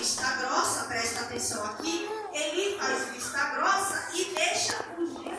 vista grossa, presta atenção aqui, ele faz vista grossa e deixa os dias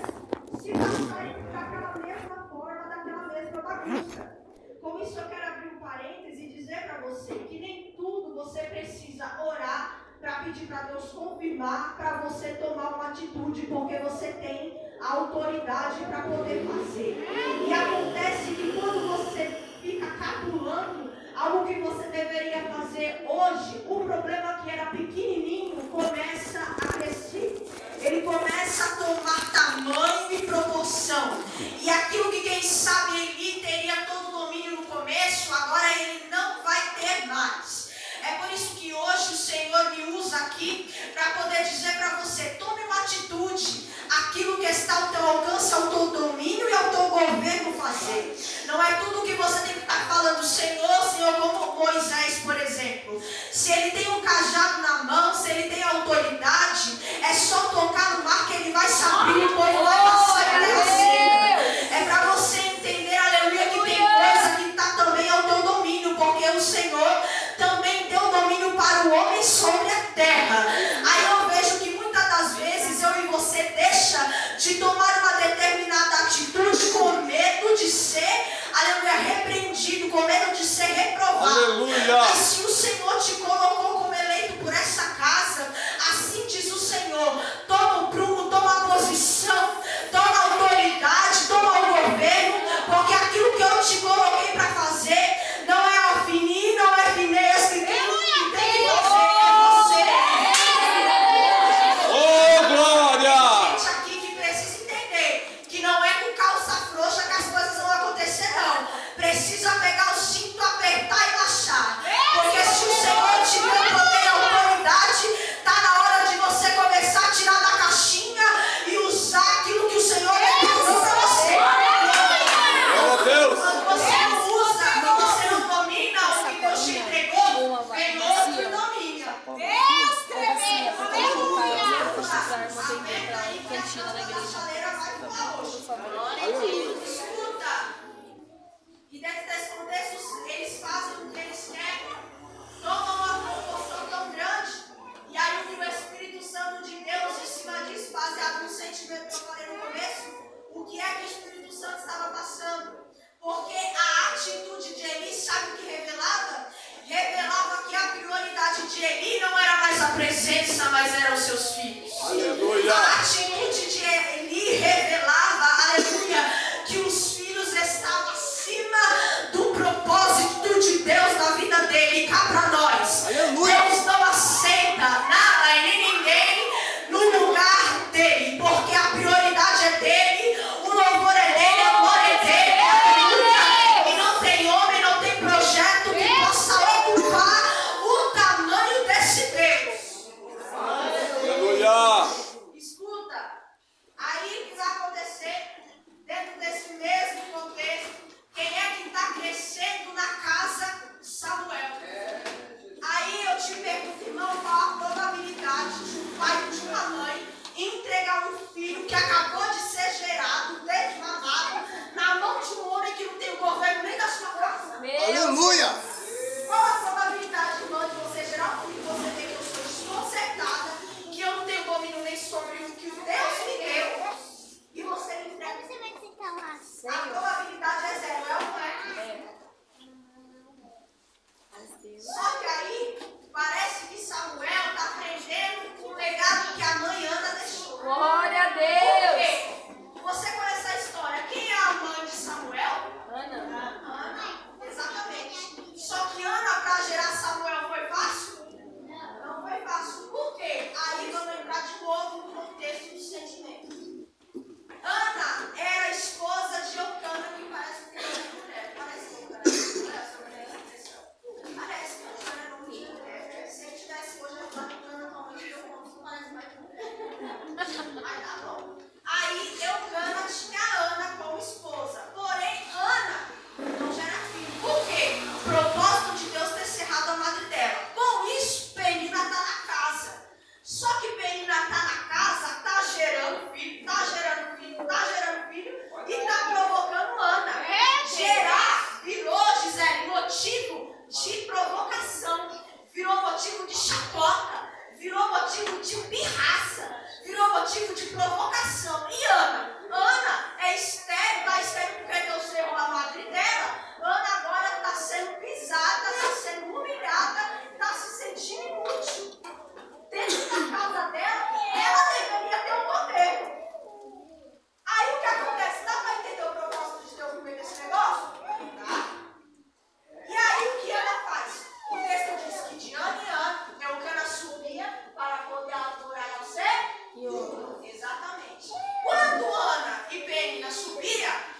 se passarem daquela mesma forma, daquela mesma bagunça. Com isso eu quero abrir um parêntese e dizer para você que nem tudo você precisa orar para pedir para Deus confirmar, para você tomar uma atitude, porque você tem a autoridade para poder fazer. E acontece que quando você fica capulando algo que você deveria fazer hoje, o problema que era pequenininho começa a crescer. Ele começa a tomar tamanho e proporção. E aquilo que quem sabe ele teria todo o domínio no começo, agora ele não vai ter mais. É por isso que hoje o Senhor me usa aqui para poder dizer para você: tome uma atitude. Aquilo que está ao teu alcance, ao teu domínio e ao teu governo fazer. Não é tudo que você tem que estar tá falando, Senhor, Senhor, como Moisés, por exemplo. Se ele tem um cajado na mão, se ele tem autoridade, é só tocar no mar que ele vai se abrir passar para o homem sobre a terra. Aí eu vejo que muitas das vezes eu e você deixa de tomar uma determinada atitude com medo de ser, aleluia, repreendido, com medo de ser reprovado. Aleluia. Mas se o Senhor te colocou como eleito por essa casa, assim diz o Senhor, toma o prumo, toma a posição, toma a autoridade, toma o governo, porque aquilo que eu te coloquei Penina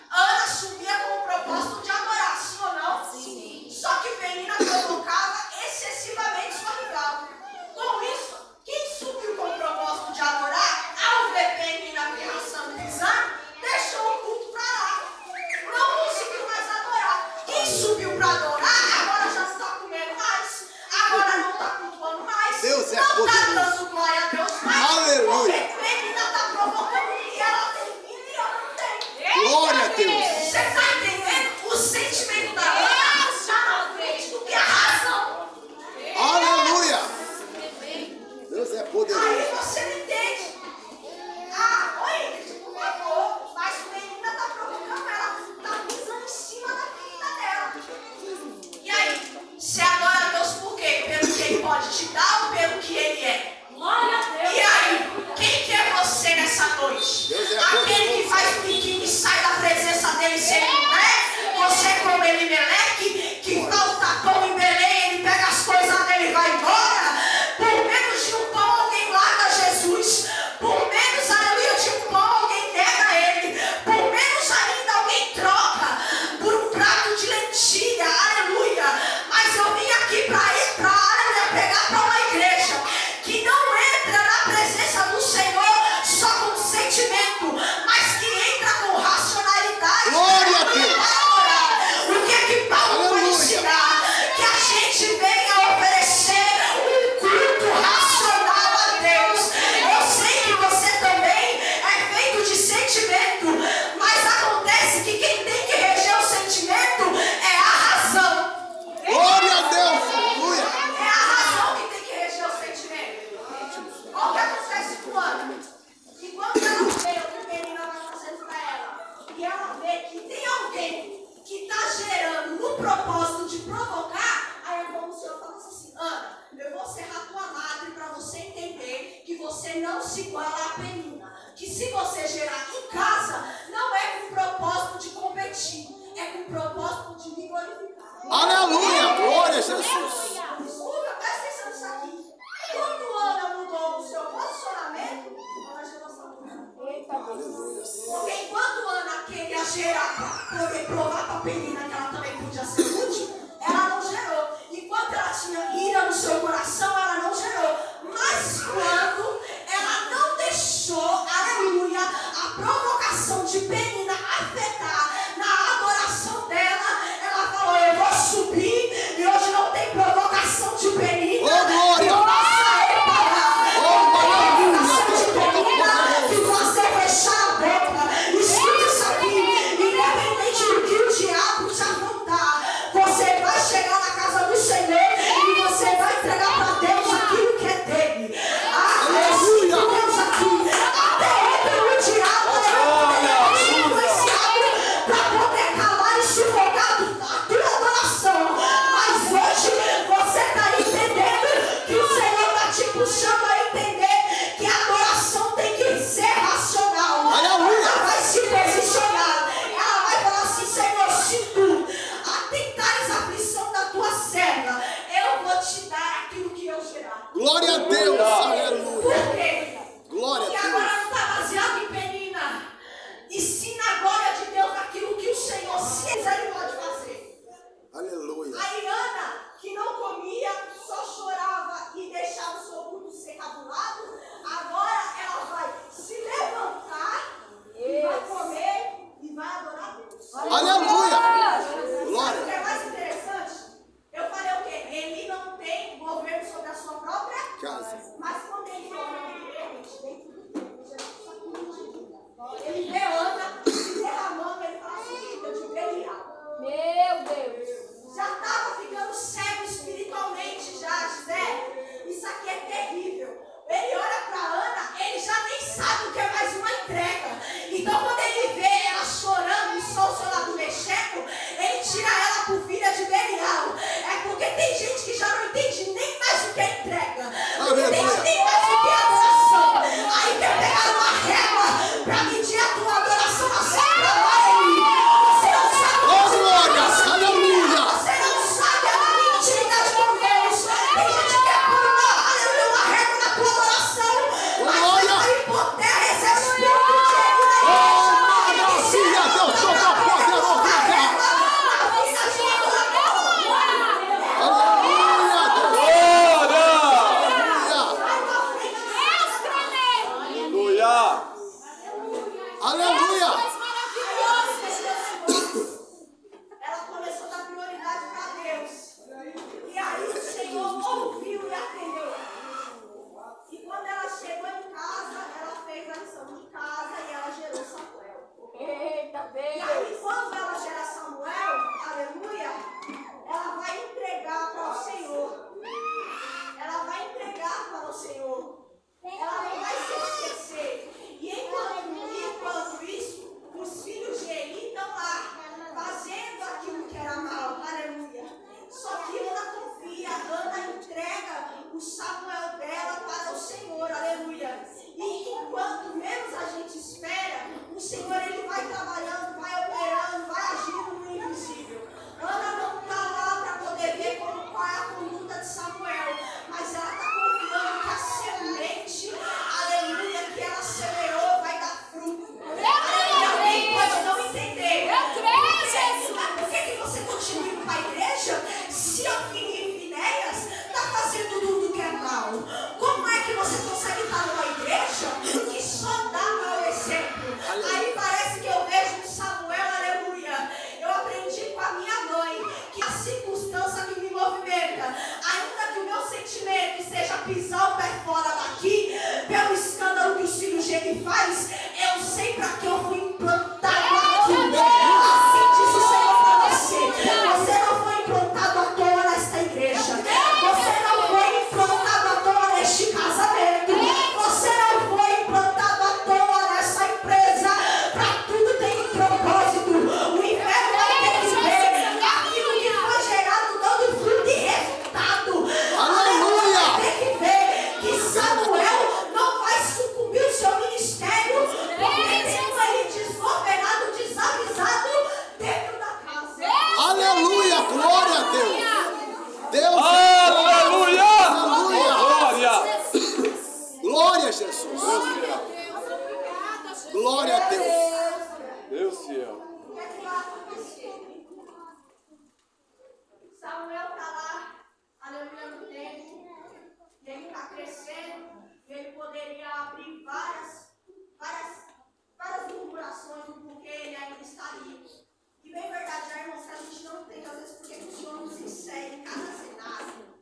E bem verdade né, já, irmãos, que a gente não entende às vezes porque o Senhor nos insere em cada cenário.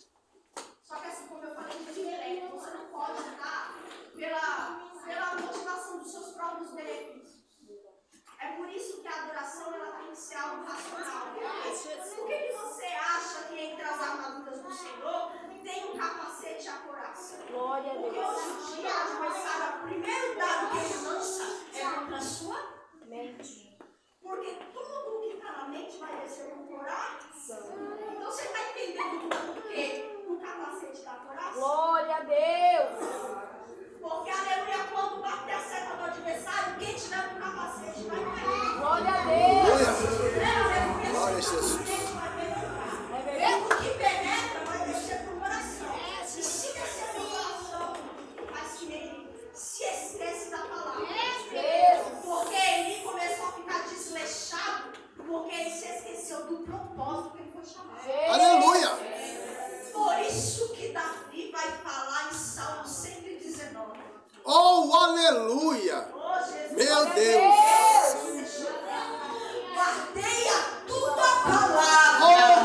Só que assim como eu falei, é direto, você não pode andar pela, pela motivação dos seus próprios benefícios. É por isso que a adoração ela tem que ser algo racional. Por que, que você acha que entre as armaduras do Senhor tem um capacete a coração? Glória a Deus. Porque hoje em dia, a primeiro dado que ele lança é contra a sua mente. Porque tudo que está na mente vai descer no coração. Então você está entendendo o quê? O capacete da coração. Glória a Deus! Porque, aleluia, quando bater a seta do adversário, quem tiver com capacete vai cair. Glória a Deus! Glória a Deus! É Glória a Jesus! É verdade. Porque ele se esqueceu do propósito que ele foi chamado. Aleluia! Por isso que Davi vai falar em Salmo 119. Oh, aleluia! Oh, Meu Deus! Deus. a tua palavra. Oh.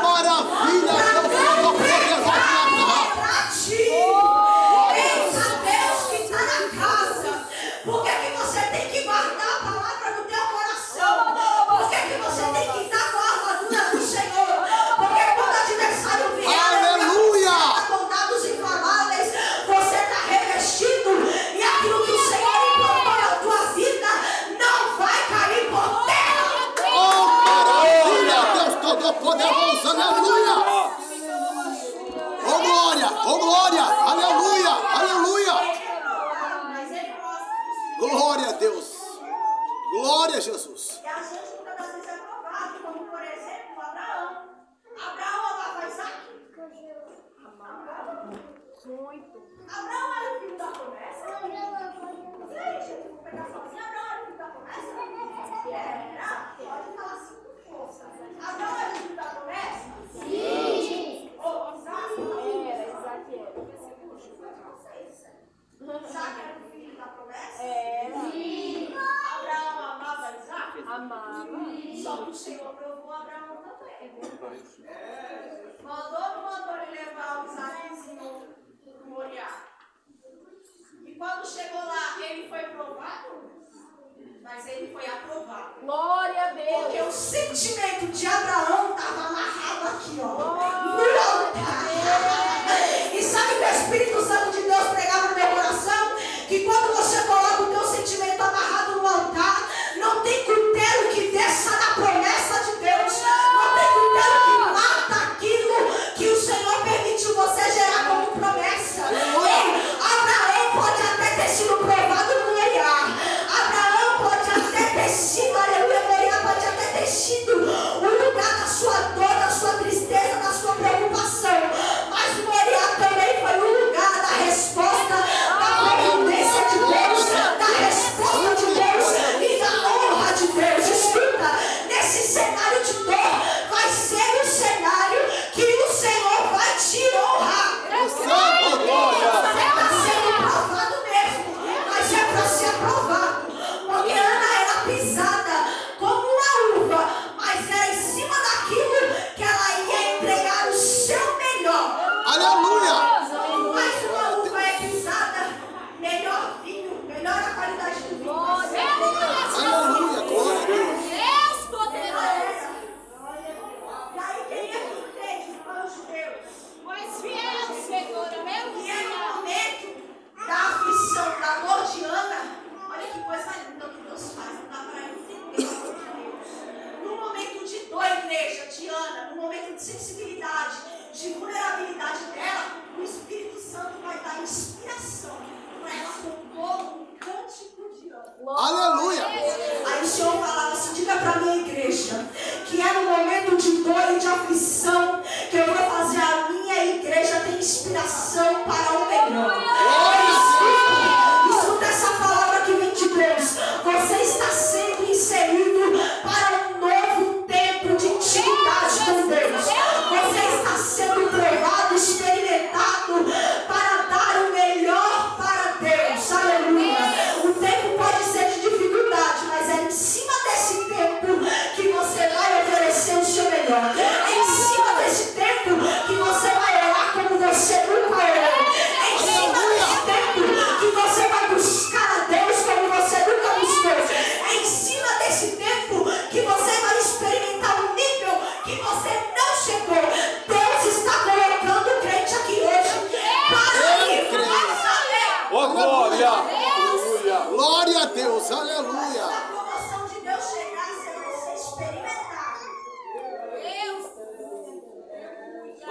Deus, aleluia. a promoção de Deus você é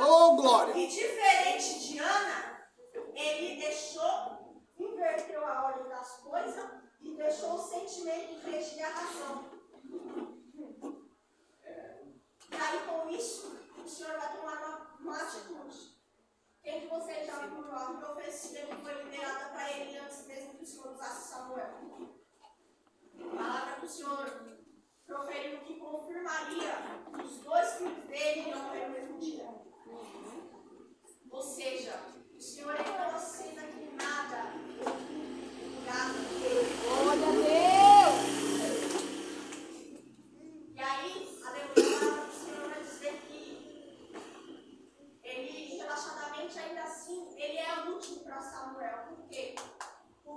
Oh, glória. E diferente de Ana, ele deixou, inverteu a ordem das coisas e deixou o sentimento em vez de a razão. E aí, com isso, o Senhor vai tomar uma, uma atitude. Quem de vocês já viu a profecia que foi liberada para ele antes mesmo que o Senhor usasse Samuel? palavra do Senhor, proferindo que confirmaria que os dois filhos dele não eram o mesmo dia. Ou seja, o Senhor é então assina que nada nada. Glória a Deus! E aí, a declaração do Senhor vai dizer que ele, relaxadamente ainda assim, ele é útil para Samuel. Por quê?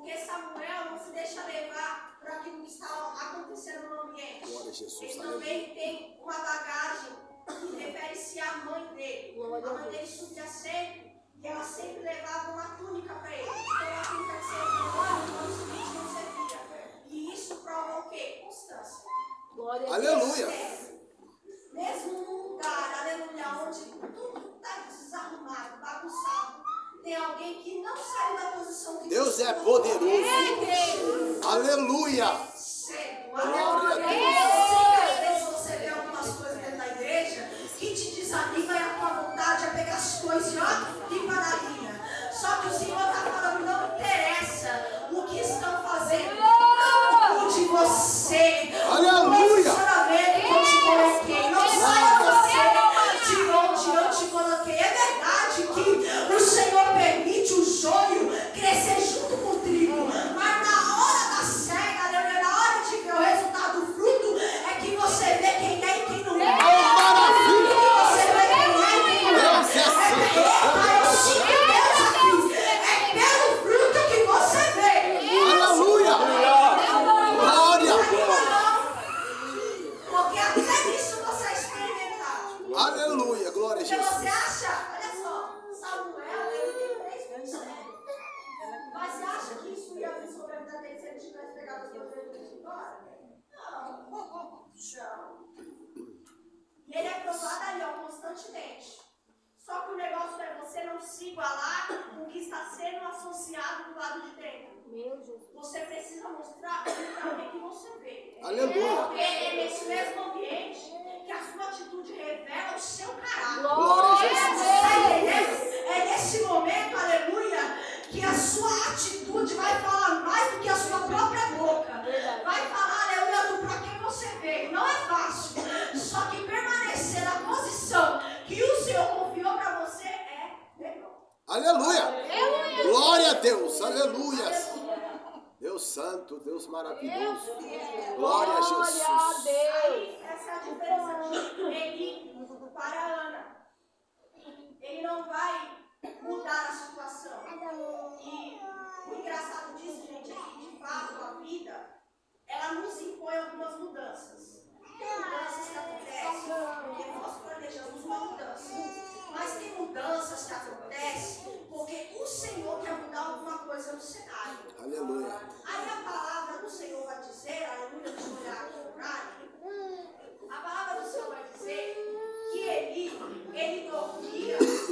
Porque Samuel não se deixa levar por aquilo que está acontecendo no ambiente. Glória, Jesus, Ele também tem uma bagagem que refere-se à mãe dele. A mãe dele subia sempre e ela sempre levava uma túnica para ele. Então ela fica que servia no ano, no não servia. E isso prova o quê? Constância. Glória Aleluia. Mesmo num lugar, aleluia, onde tudo está desarrumado, bagunçado tem alguém que não saiu da posição de Deus é poderoso. É Deus. Aleluia. É Glória a Deus. Você vê algumas coisas dentro da igreja que te desanima e a tua vontade a pegar as coisas ó, e linha. Só que o Senhor está falando, não interessa o que estão fazendo. Não de você. vai dizer, aleluia, de olhar aqui, a palavra do Senhor vai dizer que ele, ele dormia.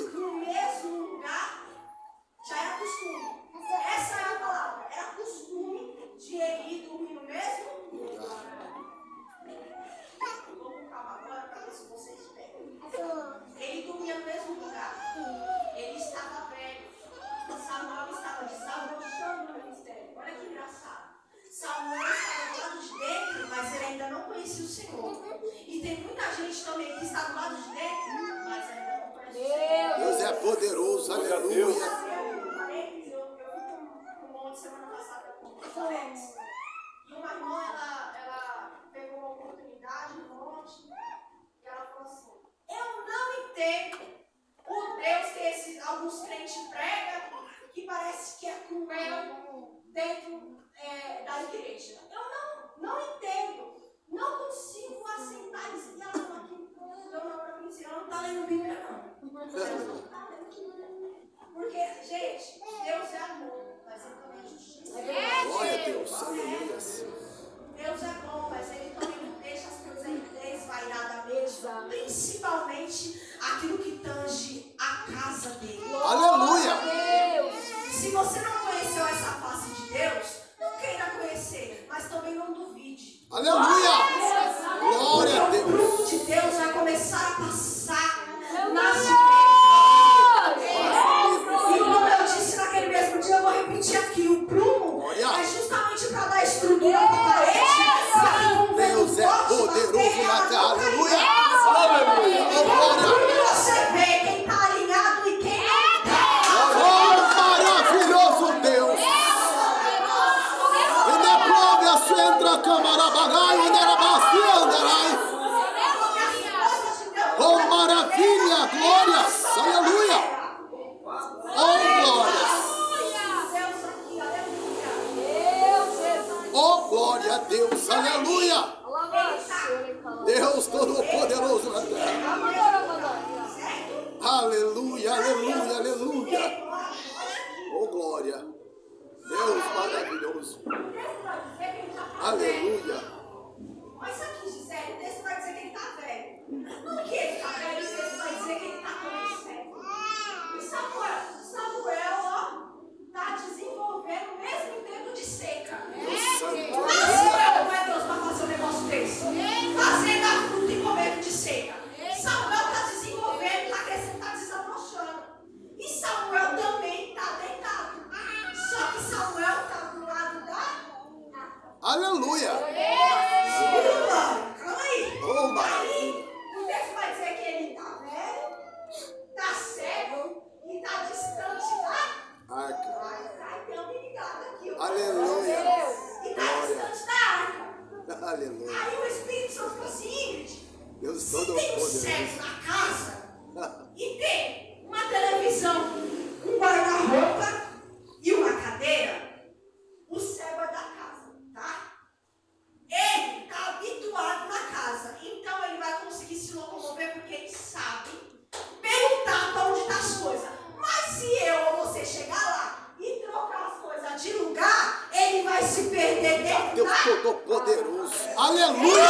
Aleluia!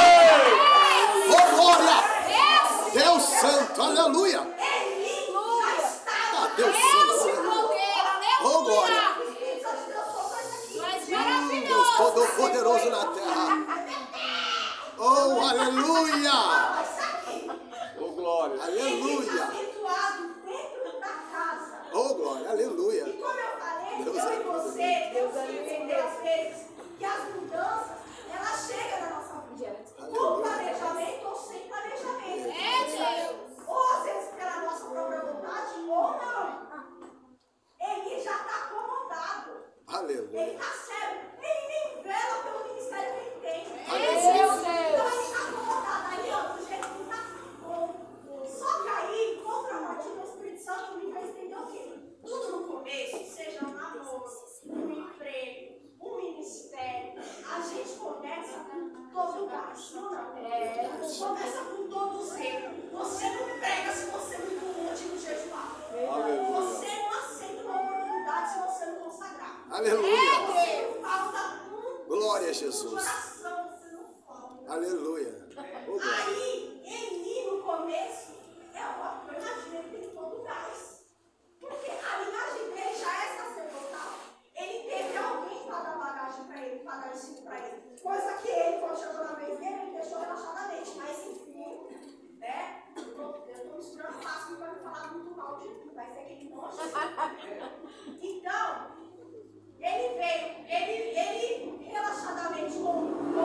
Oh, glória! Deus Santo, aleluia! Ah, Deus Santo, oh, glória! Hum, Deus Todo-Poderoso na terra. Oh, aleluia! Oh, glória! Aleluia! Oh, glória, aleluia! E como eu falei, Deus é você, Deus é entendeu que as mudanças com planejamento ou sem planejamento. É, Deus. Ou às vezes pela nossa própria vontade, ou não. Ele já está acomodado. Valeu. Ele está cego. Ele nem vela pelo ministério que ele tem. É, Deus. Então ele está acomodado. Aí, ó, do jeito que está bom. Só que aí, contra a parte do Espírito Santo, ele vai entender o que Tudo no começo, seja no namoro, no emprego, o ministério, a gente começa com todo o gás. não, não. É. Começa com todo o zelo. Você não pega se você não tem um de jejuar. Você não aceita uma oportunidade se você não consagrar. Aleluia. Você não falta um Glória a Jesus. Você não falta. Aleluia. Oh, Aí, Eli, no começo, é uma imagina, ele tem todo o gás. Porque a linhagem dele já é sacerdotal. Ele teve alguém pagar bagagem para ele, pagar ensino para ele. Coisa que ele, quando chegou na vez dele, ele deixou relaxadamente, mas enfim, né? Eu estou misturando fácil para não falar muito mal de mim, vai ser é que ele não Então, ele veio, ele, ele relaxadamente com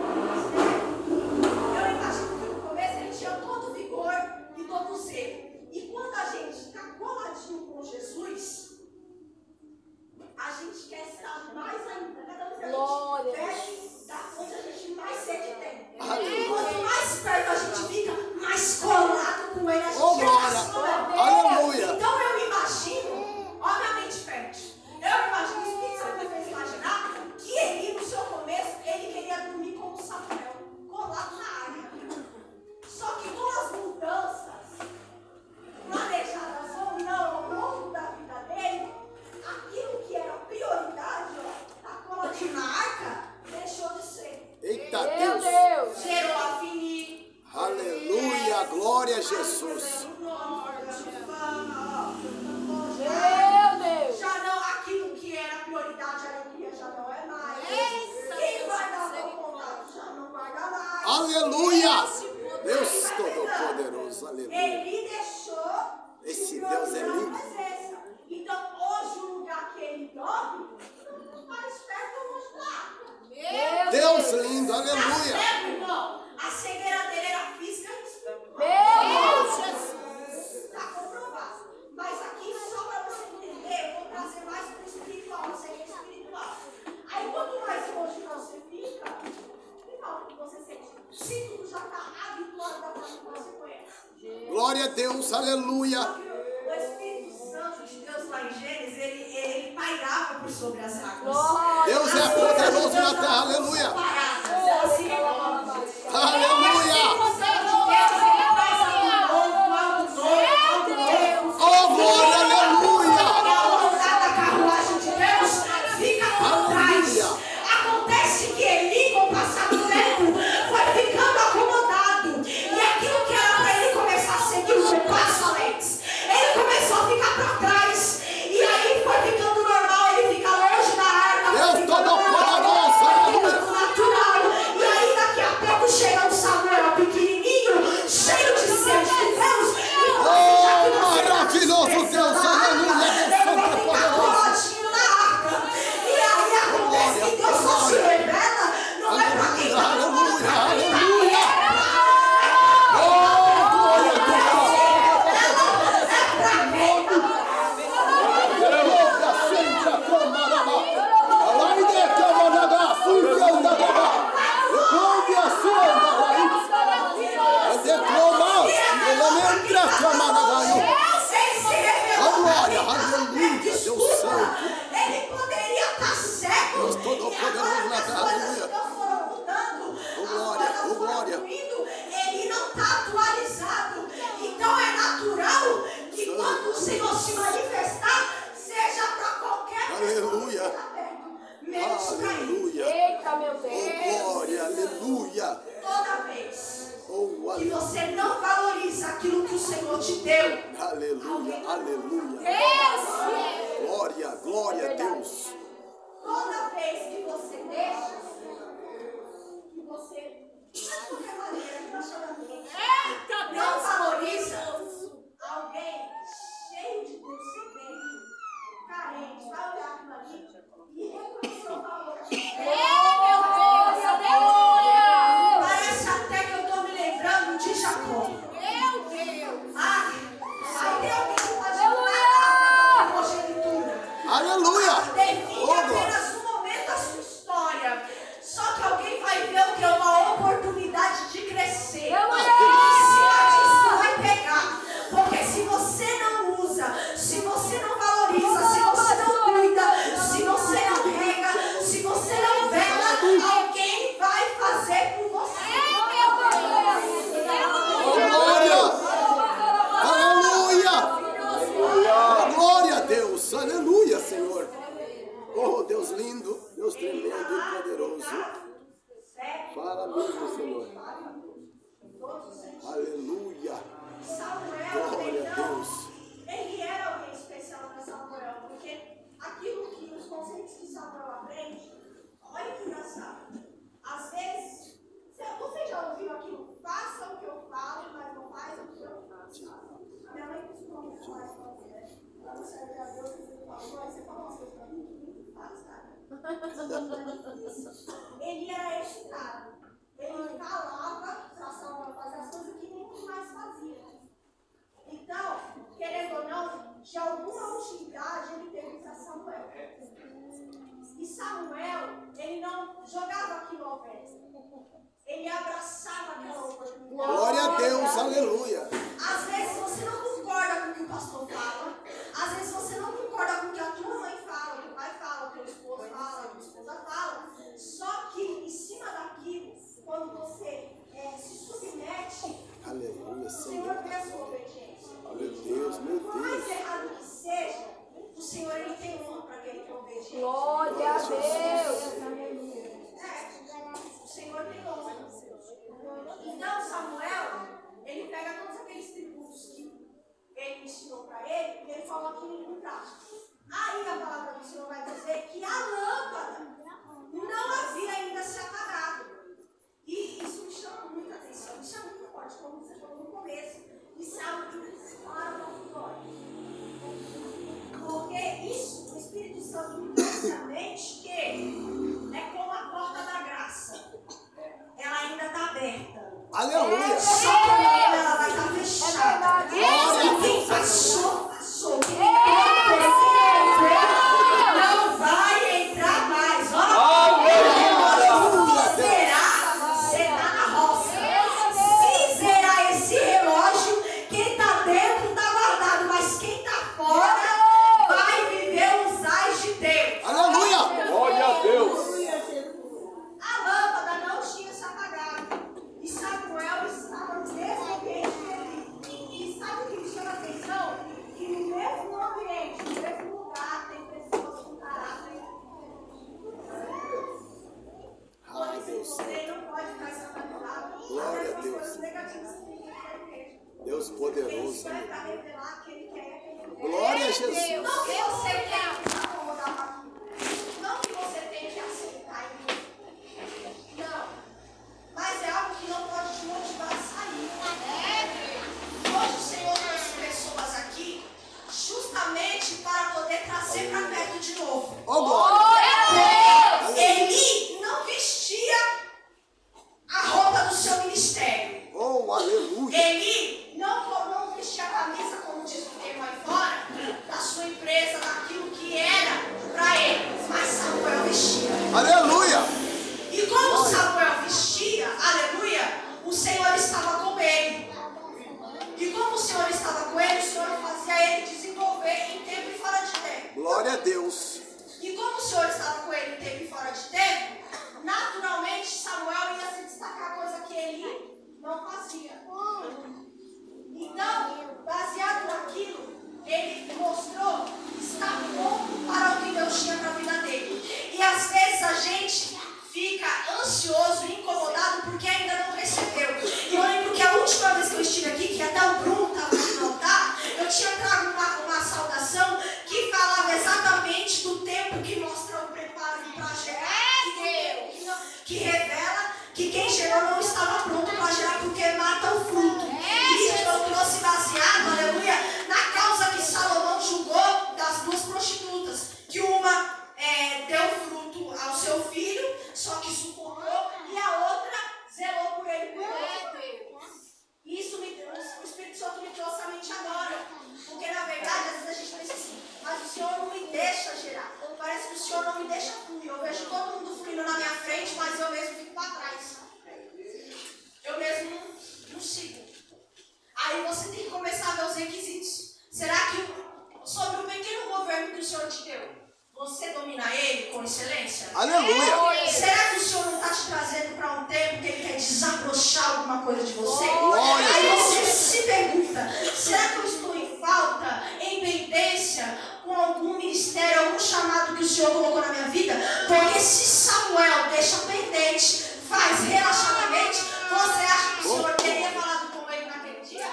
o Senhor colocou na minha vida? Porque se Samuel deixa pendente, faz relaxadamente, você acha que o oh. Senhor teria falado com ele naquele dia?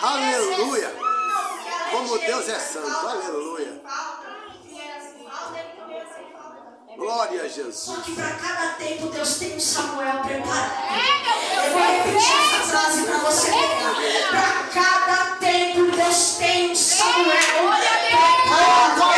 Aleluia! Como Deus é santo, aleluia! Glória a Jesus. Só que para cada tempo Deus tem um Samuel preparado. Eu vou repetir essa frase para você. Para cada tempo Deus tem um Samuel preparado.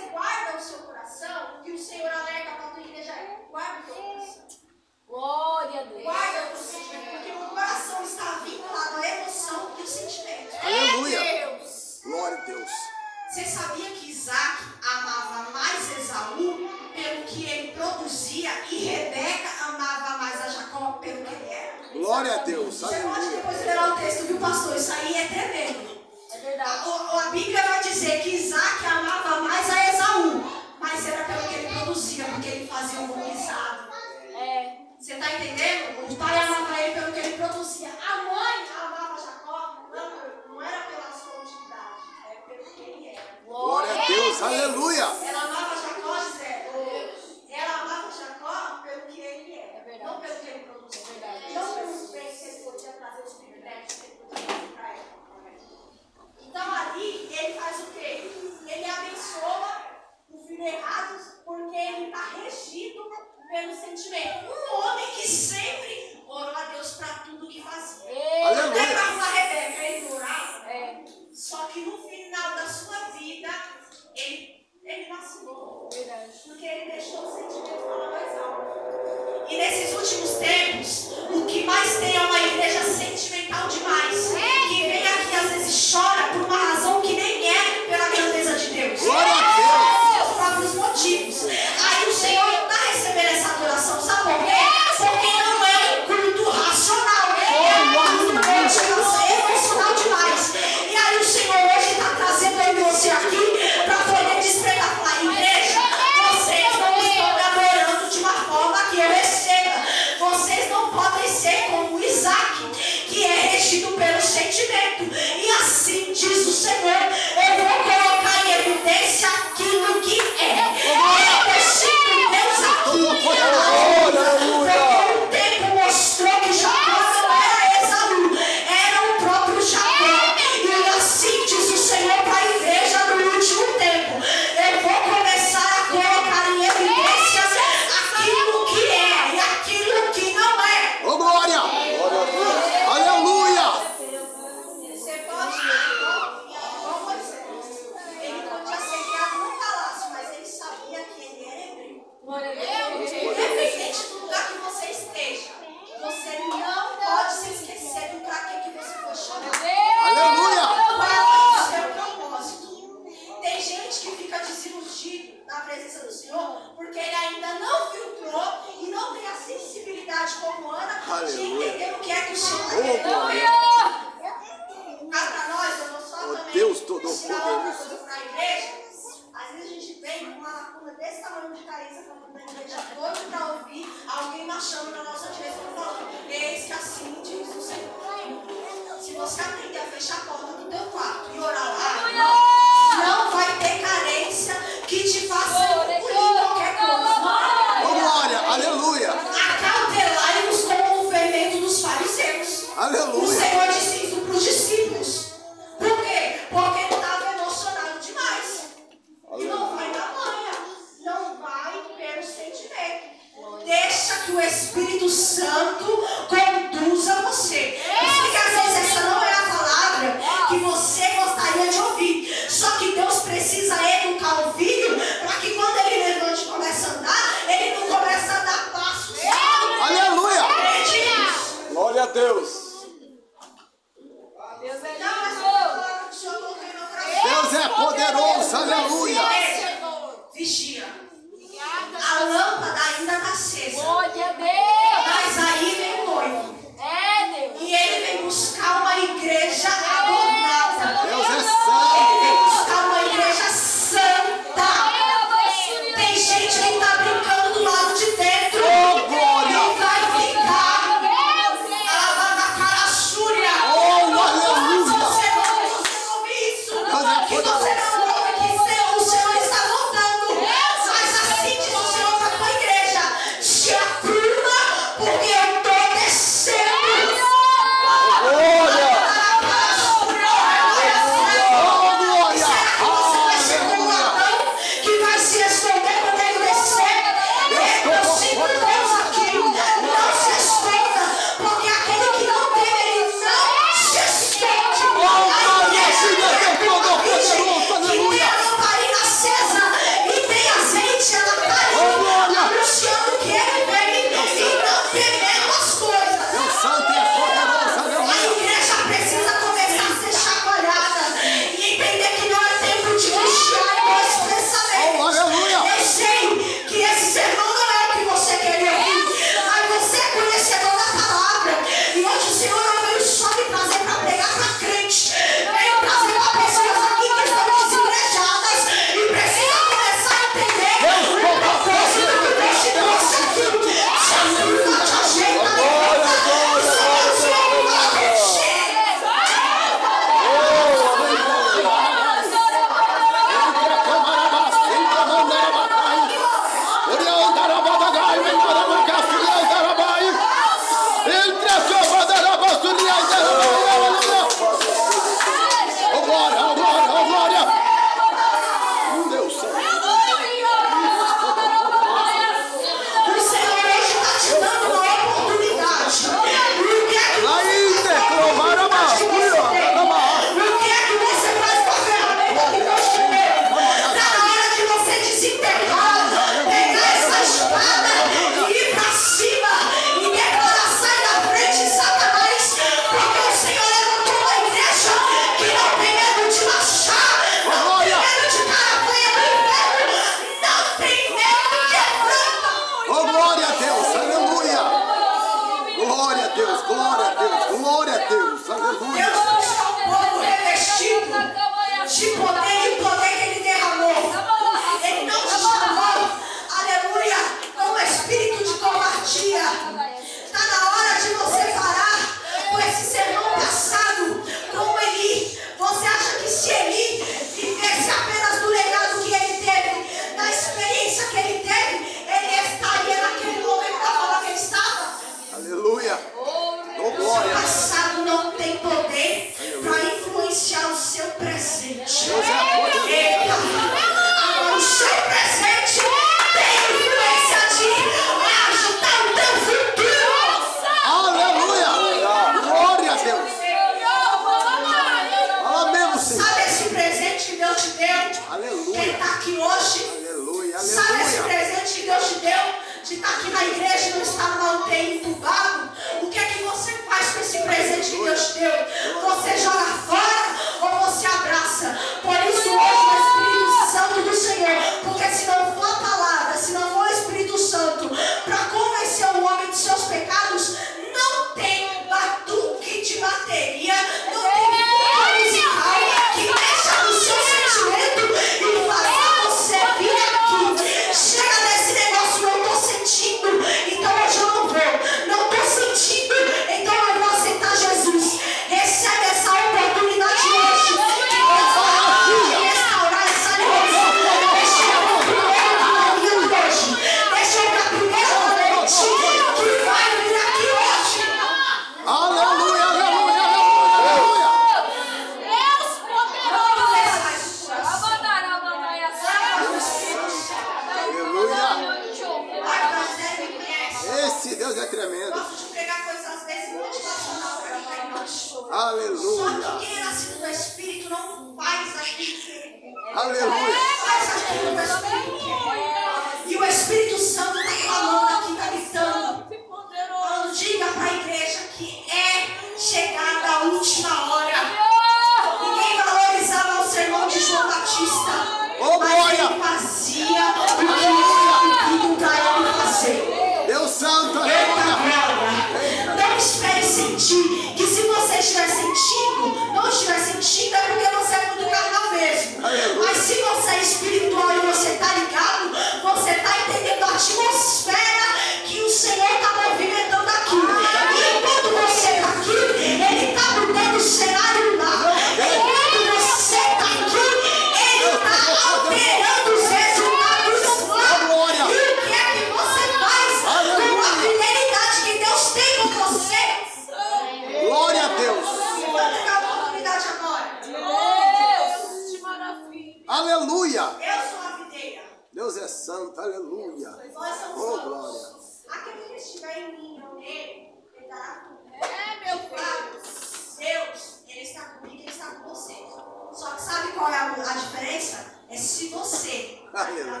Aleluia.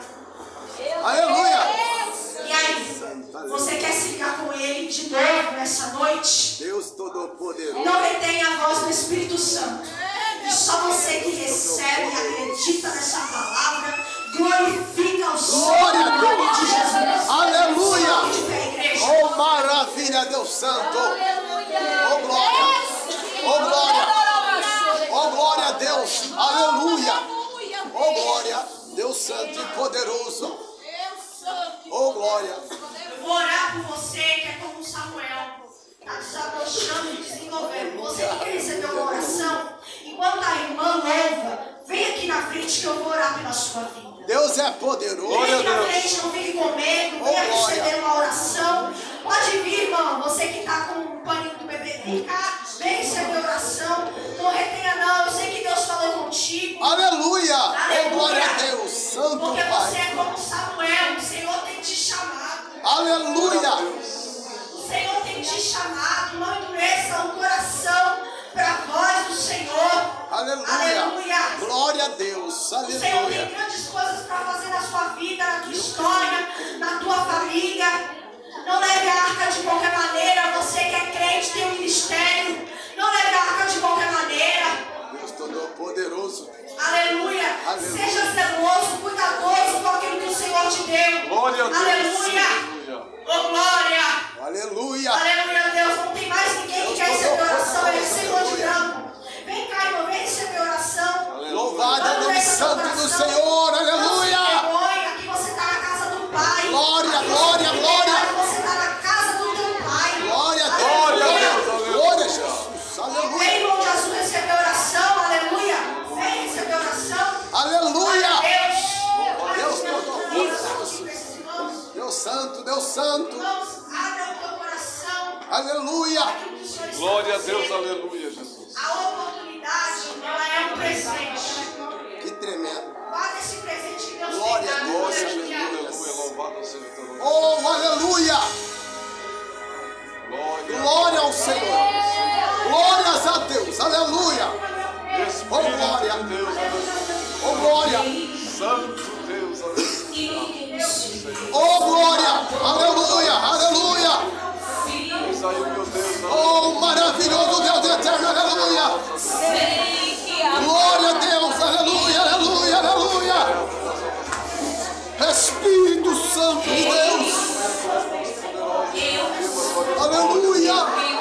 Aleluia. E aí, Santo, você aleluia. quer se ligar com ele de novo nessa noite? Deus Todo-Poderoso. Não retém a voz do Espírito Santo. E só você que recebe e acredita nessa palavra, glorifica o Senhor em nome Deus. de Jesus. Aleluia. Oh, maravilha, Deus Santo. Oh, glória. Oh, glória. Oh, glória a Deus. Aleluia. Oh, glória. Deus Santo e poderoso. Oh, glória. Eu vou orar por você que é como Samuel. Está desabrochando e desenvolvendo. Você que recebeu uma oração, enquanto a irmã louva, vem aqui na frente que eu vou orar pela sua vida. Deus é poderoso. Vem aqui na frente, não fique com medo, venha Oh, glória. receber uma oração. Pode vir, irmão, você que está com o paninho do bebê, vem cá, vem receber oração. Não retenha não, eu sei que Deus falou contigo. Aleluia. Oh, Aleluia. glória a Deus. Santo Porque você Pai. é como Samuel, o Senhor tem te chamado. Aleluia. O Senhor tem te chamado, não endureça o coração para a voz do Senhor. Aleluia. Aleluia. Glória a Deus. O Senhor tem Aleluia. grandes coisas para fazer na sua vida, na tua história, na tua família. Não leve a arca de qualquer maneira. Você que é crente tem um ministério. Não leve a arca de qualquer maneira. Deus Todo-Poderoso. Aleluia. Aleluia. Seja zeloso, cuidadoso com aquilo que o Senhor te deu. Glória a Deus. Aleluia. Ô glória! Aleluia! Aleluia, Deus. Não tem mais ninguém Deus que quer receber oração. Eu recebo hoje não. Vem cá, irmão, vem receber oração. Louvado é o nome santo do Senhor. Aleluia! Não vergonha, aqui você está na casa do Pai. Glória, glória, glória. Aleluia. Glória a Deus, aleluia, Jesus. A oportunidade, ela é um presente. Que tremendo. Guarda esse presente que Deus Glória, tem dado. Glória a Jesus, Aleluia. Louvado seja o teu nome. Oh, aleluia. Glória. Glória ao Senhor. Glórias a Deus. Aleluia. Oh, glória. Deus. Oh, glória. Santo Deus, aleluia. Oh, glória. Aleluia. Aleluia. Oh, maravilhoso Deus eterno. Aleluia. Glória a Deus. Aleluia. Aleluia. Aleluia. Espírito Santo de Deus. Aleluia.